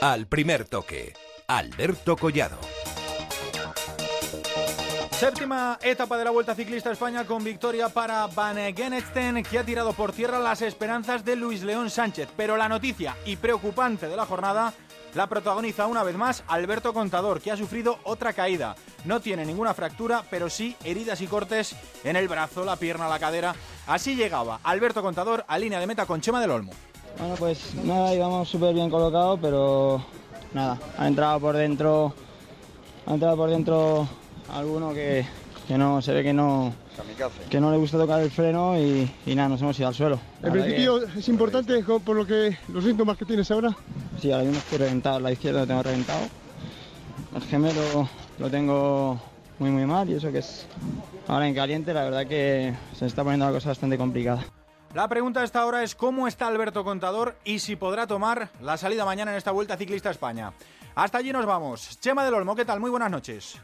Al primer toque, Alberto Collado. Séptima etapa de la Vuelta Ciclista a España con victoria para Van Genesten, que ha tirado por tierra las esperanzas de Luis León Sánchez. Pero la noticia y preocupante de la jornada la protagoniza una vez más Alberto Contador, que ha sufrido otra caída. No tiene ninguna fractura, pero sí heridas y cortes en el brazo, la pierna, la cadera. Así llegaba Alberto Contador a línea de meta con Chema del Olmo. Bueno, pues nada, íbamos súper bien colocados, pero nada, ha entrado por dentro, ha entrado por dentro alguno que, que no se ve que no que no le gusta tocar el freno y, y nada, nos hemos ido al suelo. En principio es importante por lo que los síntomas que tienes ahora. Sí, ahora mismo estoy reventado, la izquierda lo tengo reventado. El gemelo lo tengo muy muy mal y eso que es ahora en caliente, la verdad que se está poniendo la cosa bastante complicada. La pregunta a esta hora es cómo está Alberto Contador y si podrá tomar la salida mañana en esta Vuelta Ciclista a España. Hasta allí nos vamos. Chema del Olmo, ¿qué tal? Muy buenas noches.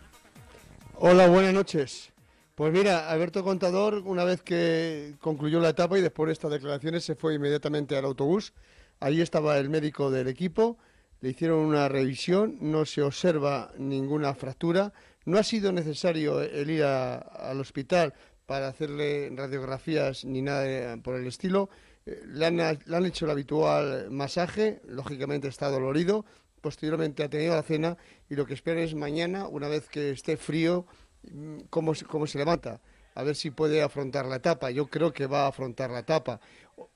Hola, buenas noches. Pues mira, Alberto Contador, una vez que concluyó la etapa y después de estas declaraciones, se fue inmediatamente al autobús. Allí estaba el médico del equipo, le hicieron una revisión, no se observa ninguna fractura. No ha sido necesario el ir al hospital para hacerle radiografías ni nada por el estilo. Eh, le han, le han hecho el habitual masaje, lógicamente está dolorido, posteriormente ha tenido la cena y lo que espera es mañana, una vez que esté frío, mm, cómo, cómo se levanta, a ver si puede afrontar la etapa. Yo creo que va a afrontar la etapa.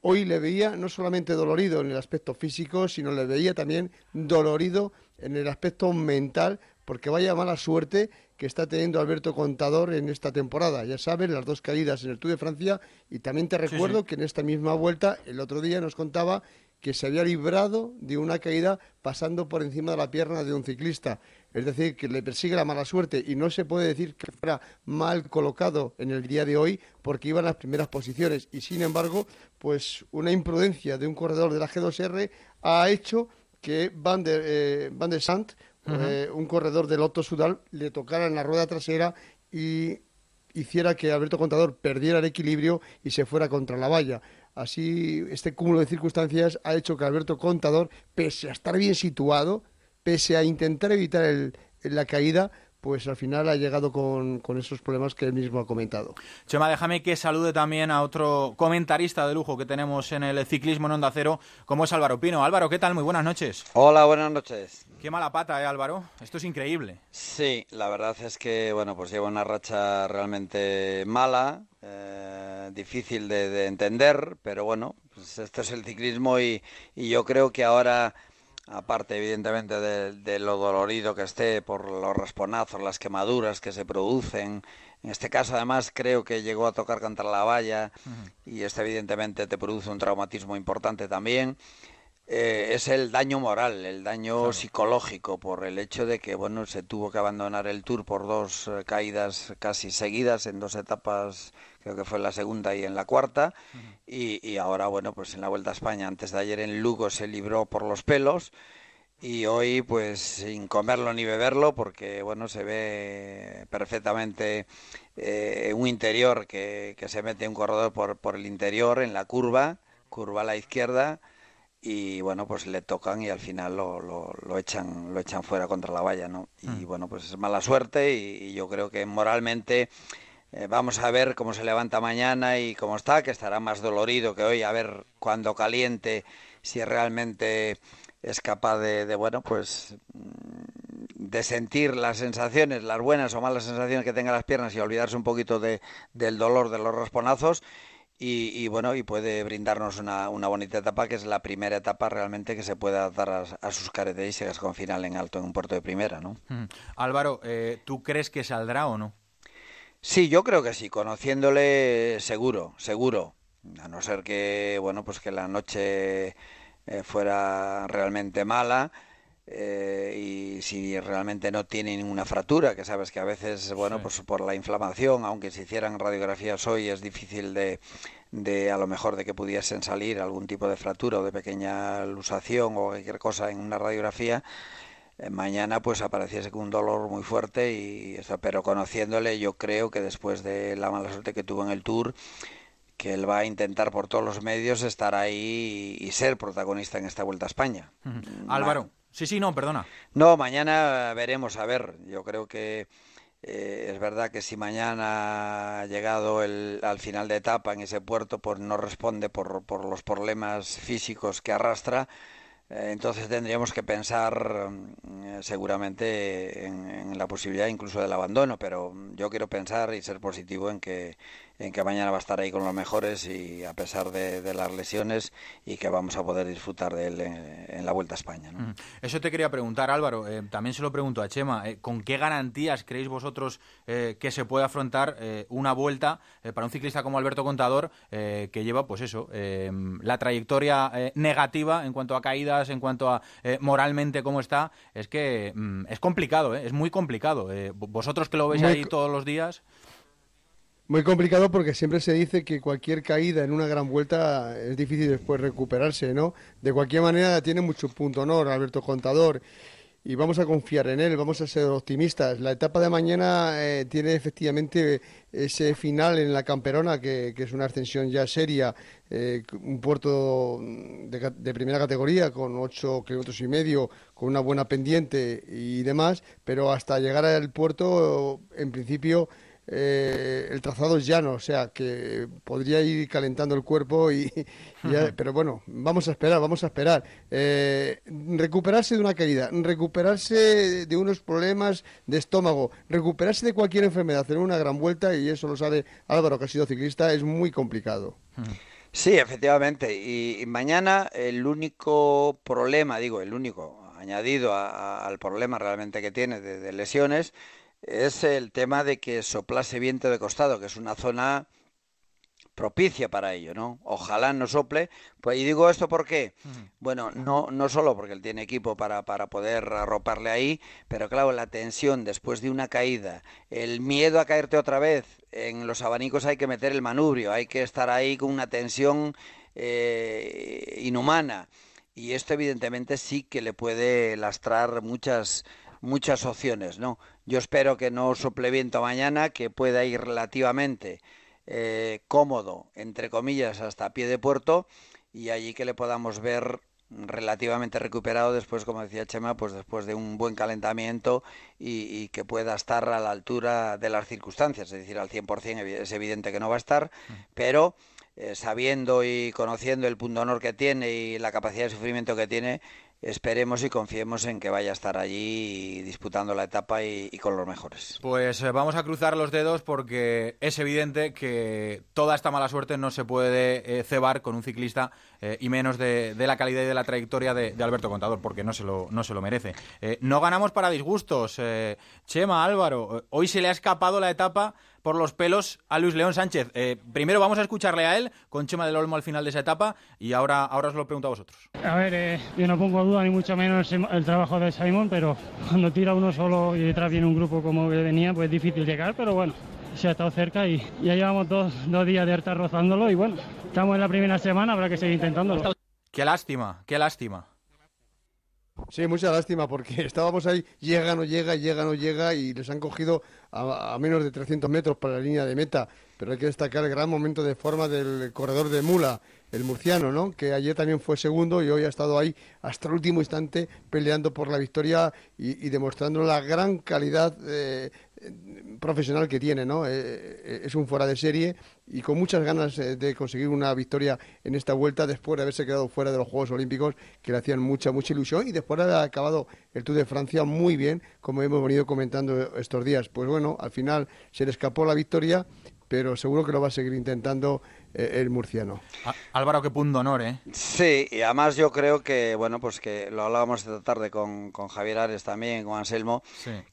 Hoy le veía no solamente dolorido en el aspecto físico, sino le veía también dolorido en el aspecto mental, porque vaya mala suerte que está teniendo Alberto Contador en esta temporada. Ya saben, las dos caídas en el Tour de Francia y también te recuerdo sí. que en esta misma vuelta, el otro día nos contaba que se había librado de una caída pasando por encima de la pierna de un ciclista. Es decir, que le persigue la mala suerte y no se puede decir que fuera mal colocado en el día de hoy porque iba en las primeras posiciones. Y sin embargo, pues una imprudencia de un corredor de la G2R ha hecho que Van der, eh, Van der Sant, eh, un corredor del Lotto Sudal, le tocara en la rueda trasera y hiciera que Alberto Contador perdiera el equilibrio y se fuera contra la valla. Así, este cúmulo de circunstancias ha hecho que Alberto Contador, pese a estar bien situado, pese a intentar evitar la caída, pues al final ha llegado con, con, esos problemas que él mismo ha comentado. Chema, déjame que salude también a otro comentarista de lujo que tenemos en el ciclismo en Onda Cero, como es Álvaro Pino. Álvaro, ¿qué tal? Muy buenas noches. Hola, buenas noches. Qué mala pata, ¿eh, Álvaro? Esto es increíble. Sí, la verdad es que, bueno, pues lleva una racha realmente mala, eh, difícil de, de, entender, pero bueno, pues esto es el ciclismo y, y yo creo que ahora aparte evidentemente de, de, lo dolorido que esté por los rasponazos, las quemaduras que se producen. En este caso, además, creo que llegó a tocar contra la valla uh -huh. y esto evidentemente te produce un traumatismo importante también. Eh, es el daño moral, el daño claro. psicológico por el hecho de que bueno se tuvo que abandonar el tour por dos eh, caídas casi seguidas en dos etapas, creo que fue en la segunda y en la cuarta, uh -huh. y, y, ahora bueno pues en la Vuelta a España antes de ayer en Lugo se libró por los pelos y hoy pues sin comerlo ni beberlo porque bueno se ve perfectamente eh, un interior que, que se mete un corredor por, por el interior en la curva, curva a la izquierda y bueno pues le tocan y al final lo, lo, lo echan lo echan fuera contra la valla no y mm. bueno pues es mala suerte y, y yo creo que moralmente eh, vamos a ver cómo se levanta mañana y cómo está que estará más dolorido que hoy a ver cuando caliente si realmente es capaz de, de bueno pues de sentir las sensaciones las buenas o malas sensaciones que tenga las piernas y olvidarse un poquito de, del dolor de los rasponazos y, y, bueno, y puede brindarnos una, una, bonita etapa, que es la primera etapa realmente que se pueda dar a, a sus características con final en alto en un puerto de primera, ¿no? Mm. Álvaro, eh, ¿tú crees que saldrá o no? Sí, yo creo que sí, conociéndole seguro, seguro. A no ser que, bueno, pues que la noche eh, fuera realmente mala. Eh, y si realmente no tiene ninguna fractura, que sabes que a veces, bueno, sí. pues por la inflamación, aunque se hicieran radiografías hoy, es difícil de, de a lo mejor de que pudiesen salir algún tipo de fractura o de pequeña lusación o cualquier cosa en una radiografía. Eh, mañana pues apareciese con un dolor muy fuerte y eso, pero conociéndole yo creo que después de la mala suerte que tuvo en el Tour que él va a intentar por todos los medios estar ahí y, y ser protagonista en esta Vuelta a España. Uh -huh. Álvaro, Sí, sí, no, perdona. No, mañana veremos, a ver, yo creo que eh, es verdad que si mañana ha llegado el, al final de etapa en ese puerto, pues no responde por, por los problemas físicos que arrastra, eh, entonces tendríamos que pensar mm, seguramente en, la posibilidad incluso del abandono, pero yo quiero pensar y ser positivo en que, en que mañana va a estar ahí con los mejores y a pesar de, las lesiones y que vamos a poder disfrutar de él en, la Vuelta a España. Eso te quería preguntar, Álvaro. Eh, también se lo pregunto a Chema. Eh, ¿Con qué garantías creéis vosotros que se puede afrontar una vuelta para un ciclista como Alberto Contador que lleva, pues eso, la trayectoria negativa en cuanto a caídas? en cuanto a eh, moralmente cómo está, es que mm, es complicado, ¿eh? es muy complicado. Eh, vosotros que lo veis ahí todos los días. Muy complicado porque siempre se dice que cualquier caída en una gran vuelta es difícil después recuperarse, ¿no? De cualquier manera tiene mucho punto honor Alberto Contador y vamos a confiar en él, vamos a ser optimistas. La etapa de mañana eh, tiene efectivamente ese final en la Camperona, que, es una ascensión ya seria, eh, un puerto de, primera categoría con ocho kilómetros y medio, con una buena pendiente y demás, pero hasta llegar al puerto, en principio eh, el trazado es llano, o sea que podría ir calentando el cuerpo y, pero bueno, vamos a esperar, vamos a esperar. Eh, recuperarse de una caída, recuperarse de unos problemas de estómago, recuperarse de cualquier enfermedad, hacer una gran vuelta y eso lo sabe Álvaro que ha sido ciclista es muy complicado. Sí, efectivamente. Y, mañana el único problema, digo, el único añadido al problema realmente que tiene de lesiones es el tema de que soplase viento de costado, que es una zona propicia para ello, ¿no? Ojalá no sople. Pues, y digo esto porque, bueno, no, no solo porque él tiene equipo para, para poder arroparle ahí, pero claro, la tensión después de una caída, el miedo a caerte otra vez, en los abanicos hay que meter el manubrio, hay que estar ahí con una tensión eh, inhumana. Y esto evidentemente sí que le puede lastrar muchas muchas opciones, ¿no? Yo espero que no sople viento mañana, que pueda ir relativamente eh, cómodo, entre comillas, hasta pie de puerto y allí que le podamos ver relativamente recuperado después, como decía Chema, pues después de un buen calentamiento y, que pueda estar a la altura de las circunstancias, es decir, al 100% es evidente que no va a estar, mm. pero eh, sabiendo y conociendo el punto honor que tiene y la capacidad de sufrimiento que tiene, esperemos y confiemos en que vaya a estar allí disputando la etapa y, con los mejores. Pues eh, vamos a cruzar los dedos porque es evidente que toda esta mala suerte no se puede eh, cebar con un ciclista eh, y menos de, la calidad y de la trayectoria de, Alberto Contador porque no se lo, no se lo merece. no ganamos para disgustos. Chema, Álvaro, hoy se le ha escapado la etapa por los pelos a Luis León Sánchez. Eh, primero vamos a escucharle a él con Chema del Olmo al final de esa etapa y ahora, ahora os lo pregunto a vosotros. A ver, eh, yo no pongo duda ni mucho menos el trabajo de Simón, pero cuando tira uno solo y detrás viene un grupo como que venía, pues es difícil llegar, pero bueno, se ha estado cerca y ya llevamos dos, dos días de harta rozándolo y bueno, estamos en la primera semana, habrá que seguir intentándolo. Qué lástima, qué lástima. Sí, mucha lástima porque estábamos ahí, llega, no llega, llega, no llega y les han cogido a, menos de 300 metros para la línea de meta. Pero hay que destacar el gran momento de forma del corredor de Mula, el murciano, ¿no? que ayer también fue segundo y hoy ha estado ahí hasta el último instante peleando por la victoria y, demostrando la gran calidad eh, profesional que tiene, ¿no? Eh, eh, es un fuera de serie y con muchas ganas eh, de conseguir una victoria en esta vuelta después de haberse quedado fuera de los Juegos Olímpicos que le hacían mucha, mucha ilusión y después de haber acabado el Tour de Francia muy bien, como hemos venido comentando estos días. Pues bueno, al final se le escapó la victoria, pero seguro que lo va a seguir intentando el murciano. Álvaro, qué punto honor, ¿eh? Sí, y además yo creo que, bueno, pues que lo hablábamos esta tarde con, con Javier Ares también, con Anselmo,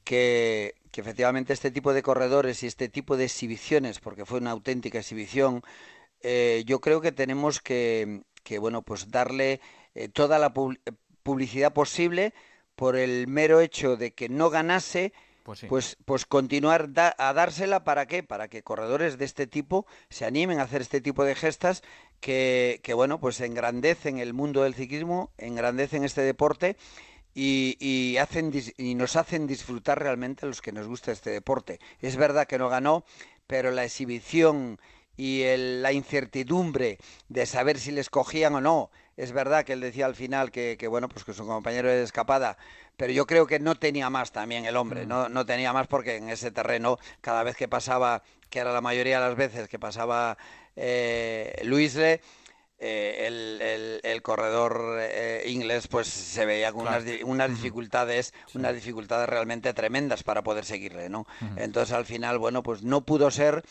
que que efectivamente este tipo de corredores y este tipo de exhibiciones, porque fue una auténtica exhibición, eh, yo creo que tenemos que, bueno, pues darle eh, toda la publicidad posible por el mero hecho de que no ganase, pues, pues, pues, continuar a dársela para qué, para que corredores de este tipo se animen a hacer este tipo de gestas que, que bueno, pues engrandecen el mundo del ciclismo, engrandecen este deporte y, hacen, y nos hacen disfrutar realmente a los que nos gusta este deporte. Es verdad que no ganó, pero la exhibición y la incertidumbre de saber si les cogían o no, es verdad que él decía al final que, bueno, pues que su compañero de escapada, pero yo creo que no tenía más también el hombre, mm. no, no tenía más porque en ese terreno, cada vez que pasaba, que era la mayoría de las veces que pasaba eh, Luisle, eh, el, corredor eh, inglés pues se veía con unas, unas, dificultades unas dificultades realmente tremendas para poder seguirle no entonces al final bueno pues no pudo ser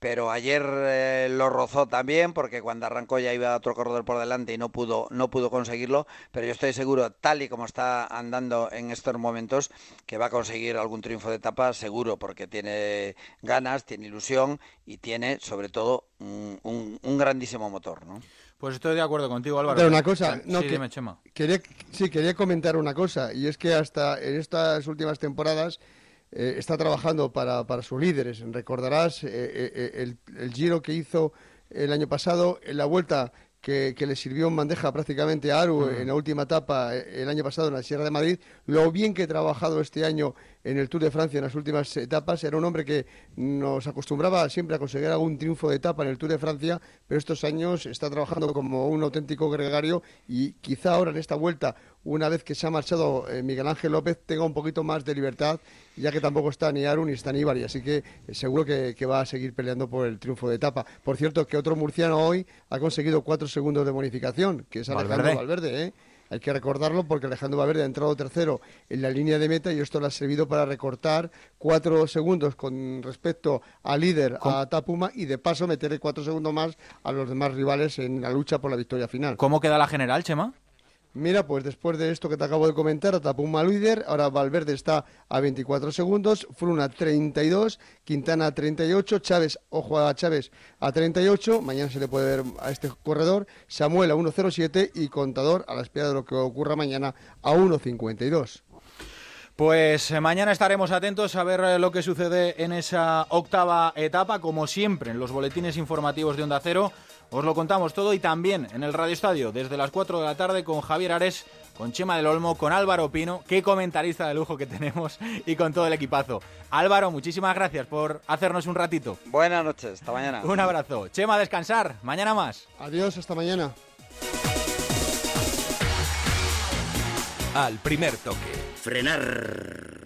pero ayer eh, lo rozó también porque cuando arrancó ya iba otro corredor por delante y no pudo no pudo conseguirlo pero yo estoy seguro tal y como está andando en estos momentos que va a conseguir algún triunfo de etapa seguro porque tiene ganas tiene ilusión y tiene sobre todo un, un, grandísimo motor ¿no? pues estoy de acuerdo contigo Álvaro pero una cosa no, sí, Chema. quería sí quería comentar una cosa y es que hasta en estas últimas temporadas eh, está trabajando para, para, sus líderes. Recordarás eh, eh, el, el, giro que hizo el año pasado, en la vuelta que, le sirvió en bandeja prácticamente a Aru en la última etapa el año pasado en la Sierra de Madrid, lo bien que ha trabajado este año en el Tour de Francia en las últimas etapas. Era un hombre que nos acostumbraba siempre a conseguir algún triunfo de etapa en el Tour de Francia, pero estos años está trabajando como un auténtico gregario y quizá ahora en esta vuelta, una vez que se ha marchado eh, Miguel Ángel López, tenga un poquito más de libertad, ya que tampoco está ni Aru ni está ni Ibar, así que eh, seguro que, va a seguir peleando por el triunfo de etapa. Por cierto, que otro murciano hoy ha conseguido cuatro segundos de bonificación, que es Alejandro Valverde, ¿eh? Hay que recordarlo porque Alejandro Valverde ha entrado tercero en la línea de meta y esto le ha servido para recortar cuatro segundos con respecto al líder, a Tapuma, y de paso meterle cuatro segundos más a los demás rivales en la lucha por la victoria final. ¿Cómo queda la general, Chema? Mira, pues después de esto que te acabo de comentar, Atapuma líder, ahora Valverde está a 24 segundos, Fruna 32, Quintana 38, Chávez, ojo a Chávez, a 38, mañana se le puede ver a este corredor, Samuel a 1.07 y Contador a la espera de lo que ocurra mañana a 1.52. Pues eh, mañana estaremos atentos a ver eh, lo que sucede en esa octava etapa, como siempre en los boletines informativos de Onda Cero. Os lo contamos todo y también en el Radio Estadio desde las 4 de la tarde con Javier Ares, con Chema del Olmo, con Álvaro Pino, qué comentarista de lujo que tenemos y con todo el equipazo. Álvaro, muchísimas gracias por hacernos un ratito. Buenas noches, hasta mañana. Un abrazo. Chema, a descansar. Mañana más. Adiós, hasta mañana. Al primer toque. Frenar.